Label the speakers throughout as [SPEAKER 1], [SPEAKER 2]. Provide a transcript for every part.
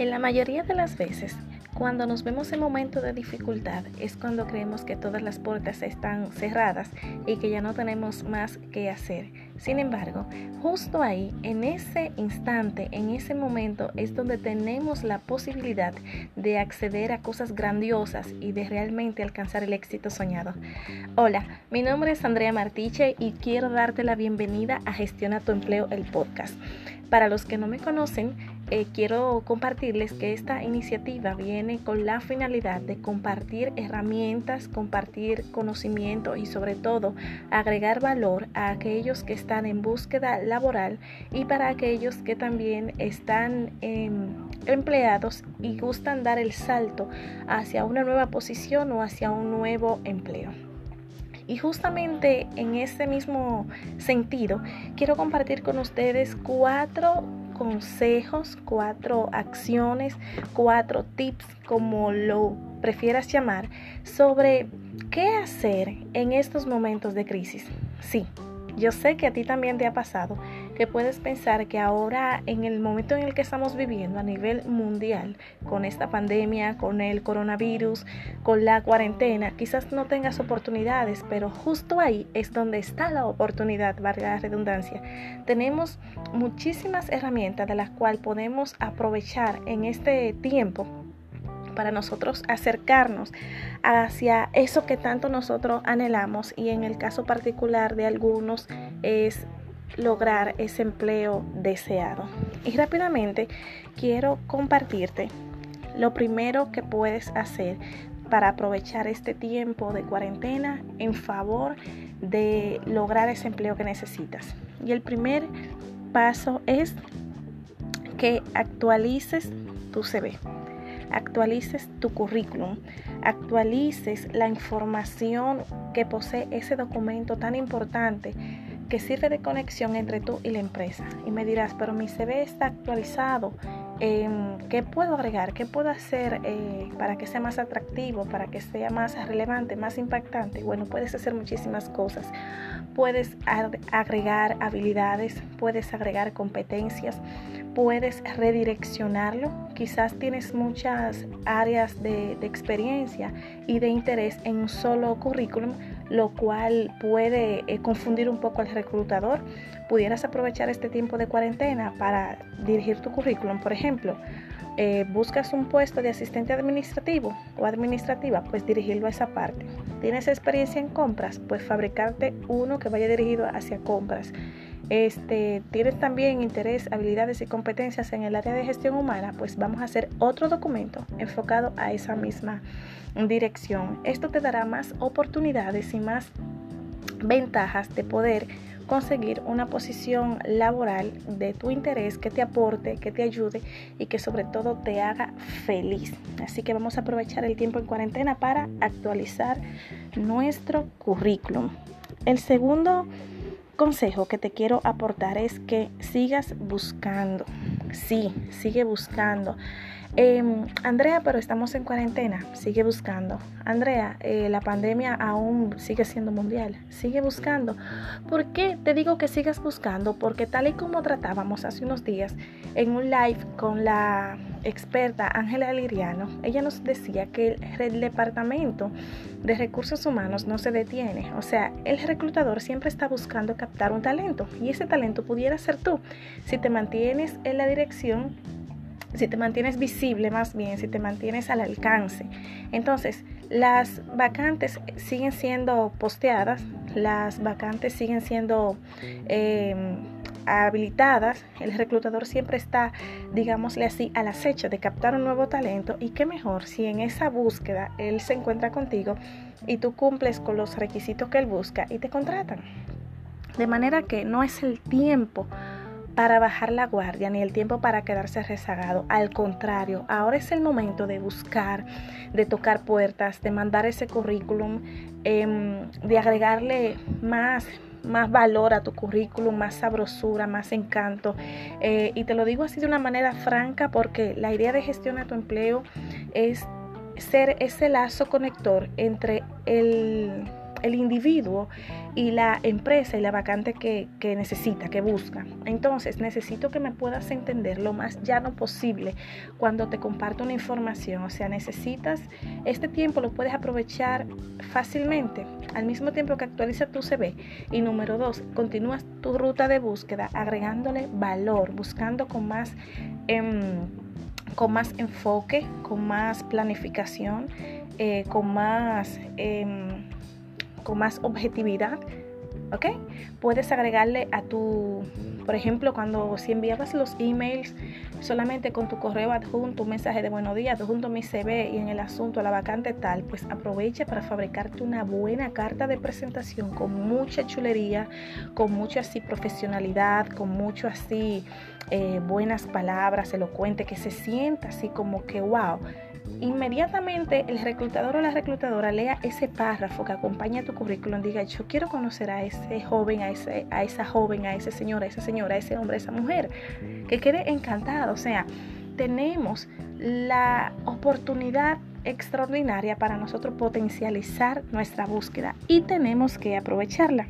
[SPEAKER 1] En la mayoría de las veces, cuando nos vemos en momentos de dificultad, es cuando creemos que todas las puertas están cerradas y que ya no tenemos más que hacer. Sin embargo, justo ahí, en ese instante, en ese momento, es donde tenemos la posibilidad de acceder a cosas grandiosas y de realmente alcanzar el éxito soñado. Hola, mi nombre es Andrea Martiche y quiero darte la bienvenida a Gestiona tu Empleo, el podcast. Para los que no me conocen, eh, quiero compartirles que esta iniciativa viene con la finalidad de compartir herramientas, compartir conocimiento y sobre todo agregar valor a aquellos que están en búsqueda laboral y para aquellos que también están em, empleados y gustan dar el salto hacia una nueva posición o hacia un nuevo empleo. Y justamente en ese mismo sentido, quiero compartir con ustedes cuatro consejos, cuatro acciones, cuatro tips, como lo prefieras llamar, sobre qué hacer en estos momentos de crisis. Sí, yo sé que a ti también te ha pasado puedes pensar que ahora en el momento en el que estamos viviendo a nivel mundial, con esta pandemia, con el coronavirus, con la cuarentena, quizás no tengas oportunidades, pero justo ahí es donde está la oportunidad, valga la redundancia. Tenemos muchísimas herramientas de las cuales podemos aprovechar en este tiempo para nosotros acercarnos hacia eso que tanto nosotros anhelamos y en el caso particular de algunos es lograr ese empleo deseado. Y rápidamente quiero compartirte lo primero que puedes hacer para aprovechar este tiempo de cuarentena en favor de lograr ese empleo que necesitas. Y el primer paso es que actualices tu CV, actualices tu currículum, actualices la información que posee ese documento tan importante que sirve de conexión entre tú y la empresa. Y me dirás, pero mi CV está actualizado. Em, ¿Qué puedo agregar? ¿Qué puedo hacer eh, para que sea más atractivo, para que sea más relevante, más impactante? Bueno, puedes hacer muchísimas cosas. Puedes agregar habilidades, puedes agregar competencias, puedes redireccionarlo. Quizás tienes muchas áreas de experiencia y de interés en un solo currículum lo cual puede eh, confundir un poco al reclutador. Pudieras aprovechar este tiempo de cuarentena para dirigir tu currículum, por ejemplo. Eh, buscas un puesto de asistente administrativo o administrativa, pues dirigirlo a esa parte. ¿Tienes experiencia en compras? Pues fabricarte uno que vaya dirigido hacia compras. Este, ¿Tienes también interés, habilidades y competencias en el área de gestión humana? Pues vamos a hacer otro documento enfocado a esa misma dirección. Esto te dará más oportunidades y más ventajas de poder conseguir una posición laboral de tu interés que te aporte, que te ayude y que sobre todo te haga feliz. Así que vamos a aprovechar el tiempo en cuarentena para actualizar nuestro currículum. El segundo consejo que te quiero aportar es que sigas buscando. Sí, sigue buscando. Em, Andrea, pero estamos en cuarentena, sigue buscando. Andrea, eh, la pandemia aún sigue siendo mundial, sigue buscando. ¿Por qué te digo que sigas buscando? Porque tal y como tratábamos hace unos días en un live con la experta Ángela Liriano, ella nos decía que el departamento de recursos humanos no se detiene. O sea, el reclutador siempre está buscando captar un talento y ese talento pudiera ser tú. Si te mantienes en la dirección si te mantienes visible más bien, si te mantienes al alcance. Entonces, las vacantes siguen siendo posteadas, las vacantes siguen siendo em, habilitadas, el reclutador siempre está, digámosle así, al acecho de captar un nuevo talento y qué mejor si en esa búsqueda él se encuentra contigo y tú cumples con los requisitos que él busca y te contratan. De manera que no es el tiempo para bajar la guardia ni el tiempo para quedarse rezagado. Al contrario, ahora es el momento de buscar, de tocar puertas, de mandar ese currículum, em, de agregarle más más valor a tu currículum, más sabrosura, más encanto. Eh, y te lo digo así de una manera franca porque la idea de gestión tu empleo es ser ese lazo conector entre el el individuo y la empresa y la vacante que, que, necesita, que busca. Entonces, necesito que me puedas entender lo más llano posible cuando te comparto una información. O sea, necesitas, este tiempo lo puedes aprovechar fácilmente al mismo tiempo que actualiza tu CV. Y número dos, continúas tu ruta de búsqueda agregándole valor, buscando con más... Em, con más enfoque, con más planificación, eh, con, más, em, con más objetividad. ¿Ok? Puedes agregarle a tu, por ejemplo, cuando si enviabas los emails solamente con tu correo adjunto, un mensaje de buenos días, adjunto mi CV y en el asunto la vacante tal, pues aprovecha para fabricarte una buena carta de presentación con mucha chulería, con mucha así profesionalidad, con mucho así eh, buenas palabras, elocuente, que se sienta así como que wow. Inmediatamente el reclutador o la reclutadora lea ese párrafo que acompaña tu currículum, diga, yo quiero conocer a ese joven, a, a esa joven, a ese señor, a esa señora, a ese hombre, a esa mujer, que quede encantado. O sea, tenemos la oportunidad extraordinaria para nosotros potencializar nuestra búsqueda y tenemos que aprovecharla.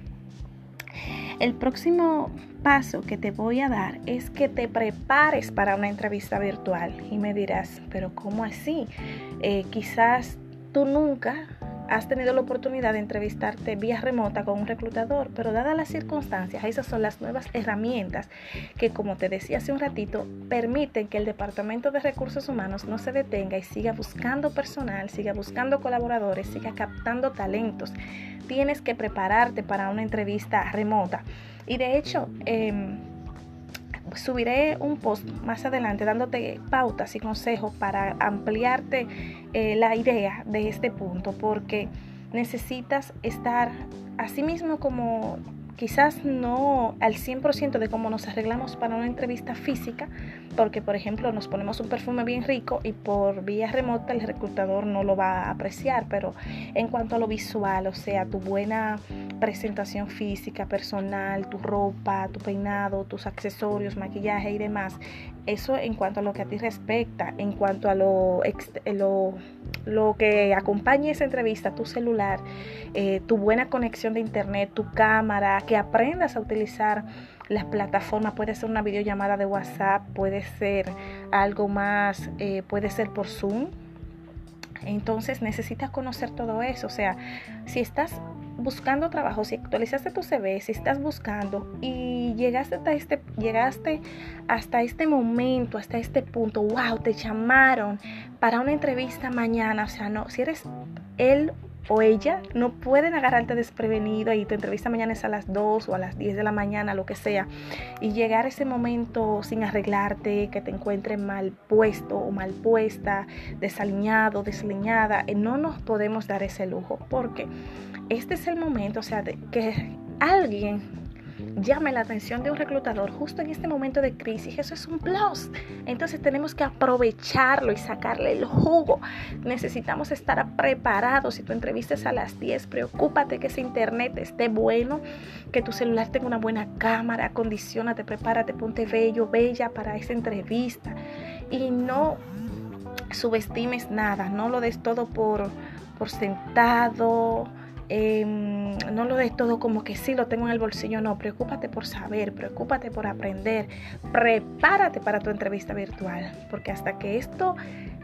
[SPEAKER 1] El próximo paso que te voy a dar es que te prepares para una entrevista virtual y me dirás, pero ¿cómo así? Eh, quizás tú nunca has tenido la oportunidad de entrevistarte vía remota con un reclutador, pero dadas las circunstancias, esas son las nuevas herramientas que, como te decía hace un ratito, permiten que el Departamento de Recursos Humanos no se detenga y siga buscando personal, siga buscando colaboradores, siga captando talentos tienes que prepararte para una entrevista remota. Y de hecho, em, subiré un post más adelante dándote pautas y consejos para ampliarte eh, la idea de este punto, porque necesitas estar, así mismo como quizás no al 100% de cómo nos arreglamos para una entrevista física, porque por ejemplo nos ponemos un perfume bien rico y por vía remota el reclutador no lo va a apreciar, pero en cuanto a lo visual, o sea, tu buena presentación física, personal, tu ropa, tu peinado, tus accesorios, maquillaje y demás, eso en cuanto a lo que a ti respecta, en cuanto a lo, lo, lo que acompaña esa entrevista, tu celular, eh, tu buena conexión de internet, tu cámara, que aprendas a utilizar las plataformas, puede ser una videollamada de WhatsApp, puede ser algo más, eh, puede ser por Zoom. Entonces necesitas conocer todo eso. O sea, si estás buscando trabajo, si actualizaste tu CV, si estás buscando y llegaste hasta este, llegaste hasta este momento, hasta este punto, wow, te llamaron para una entrevista mañana, o sea, no, si eres él o ella no pueden agarrarte desprevenido y tu entrevista mañana es a las 2 o a las 10 de la mañana, lo que sea, y llegar a ese momento sin arreglarte, que te encuentres mal puesto o mal puesta, desaliñado, desaliñada, eh, no nos podemos dar ese lujo porque este es el momento, o sea, de que alguien llame la atención de un reclutador justo en este momento de crisis, eso es un plus. Entonces tenemos que aprovecharlo y sacarle el jugo. Necesitamos estar preparados. Si tu entrevista es a las 10, preocúpate que ese internet esté bueno, que tu celular tenga una buena cámara, acondicionate, prepárate, ponte bello, bella para esa entrevista. Y no subestimes nada, no lo des todo por, por sentado Em, no lo des todo como que sí lo tengo en el bolsillo, no, preocúpate por saber, preocúpate por aprender, prepárate para tu entrevista virtual, porque hasta que esto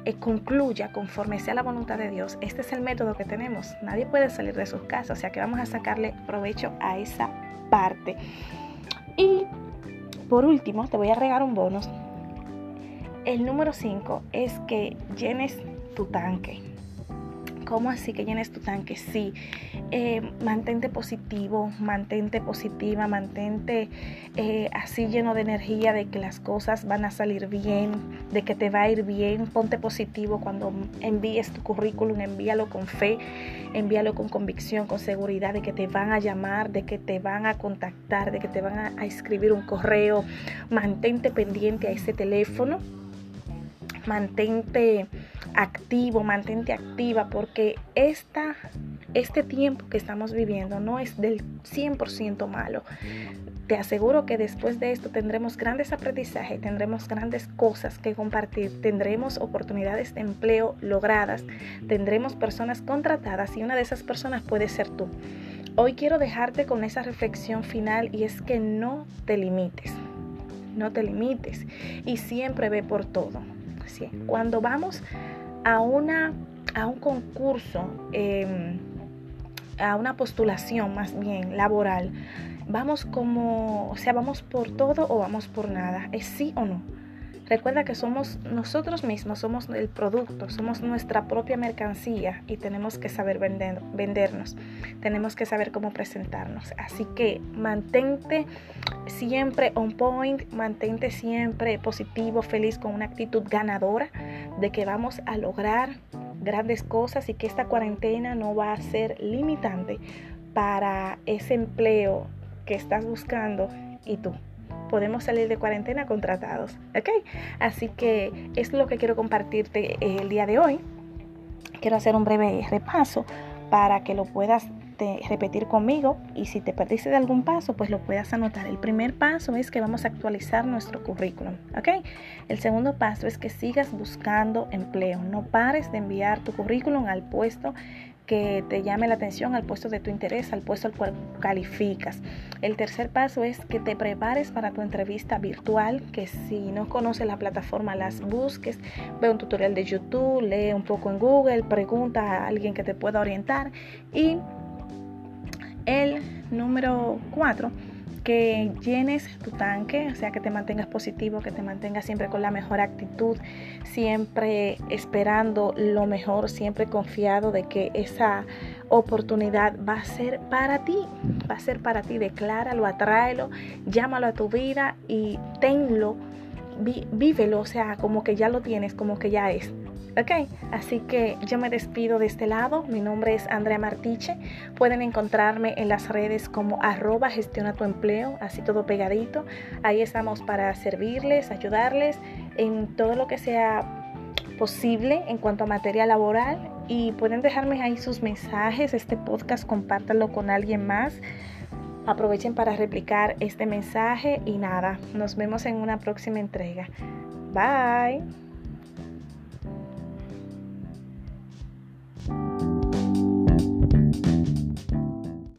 [SPEAKER 1] eh, concluya conforme sea la voluntad de Dios, este es el método que tenemos, nadie puede salir de sus casas, o sea que vamos a sacarle provecho a esa parte. Y por último, te voy a regar un bonus. El número 5 es que llenes tu tanque. ¿Cómo así que llenes tu tanque? Sí, eh, mantente positivo, mantente positiva, mantente eh, así lleno de energía de que las cosas van a salir bien, de que te va a ir bien. Ponte positivo cuando envíes tu currículum, envíalo con fe, envíalo con convicción, con seguridad de que te van a llamar, de que te van a contactar, de que te van a, a escribir un correo. Mantente pendiente a ese teléfono, mantente activo, mantente activa, porque esta este tiempo que estamos viviendo no es del 100% malo. Te aseguro que después de esto tendremos grandes aprendizajes, tendremos grandes cosas que compartir, tendremos oportunidades de empleo logradas, tendremos personas contratadas y una de esas personas puede ser tú. Hoy quiero dejarte con esa reflexión final y es que no te limites, no te limites y siempre ve por todo. Cuando vamos a, una, a un concurso, em, a una postulación más bien laboral, vamos como, o sea, vamos por todo o vamos por nada, es sí o no. Recuerda que somos nosotros mismos, somos el producto, somos nuestra propia mercancía y tenemos que saber vender, vendernos, tenemos que saber cómo presentarnos. Así que mantente siempre on point, mantente siempre positivo, feliz, con una actitud ganadora de que vamos a lograr grandes cosas y que esta cuarentena no va a ser limitante para ese empleo que estás buscando y tú podemos salir de cuarentena contratados. ¿Ok? Así que es lo que quiero compartirte el día de hoy. Quiero hacer un breve repaso para que lo puedas repetir conmigo y si te perdiste de algún paso, pues lo puedas anotar. El primer paso es que vamos a actualizar nuestro currículum, ¿ok? El segundo paso es que sigas buscando empleo. No pares de enviar tu currículum al puesto que te llame la atención al puesto de tu interés, al puesto al cual calificas. El tercer paso es que te prepares para tu entrevista virtual, que si no conoces la plataforma las busques, ve un tutorial de YouTube, lee un poco en Google, pregunta a alguien que te pueda orientar. Y el número cuatro que llenes tu tanque, o sea, que te mantengas positivo, que te mantengas siempre con la mejor actitud, siempre esperando lo mejor, siempre confiado de que esa oportunidad va a ser para ti, va a ser para ti, decláralo, atráelo, llámalo a tu vida y tenlo, vívelo, o sea, como que ya lo tienes, como que ya es. Ok, así que yo me despido de este lado. Mi nombre es Andrea Martiche. Pueden encontrarme en las redes como arroba gestiona tu empleo, así todo pegadito. Ahí estamos para servirles, ayudarles en todo lo que sea posible en cuanto a materia laboral y pueden dejarme ahí sus mensajes, este podcast, compártanlo con alguien más. Aprovechen para replicar este mensaje y nada, nos vemos en una próxima entrega. Bye.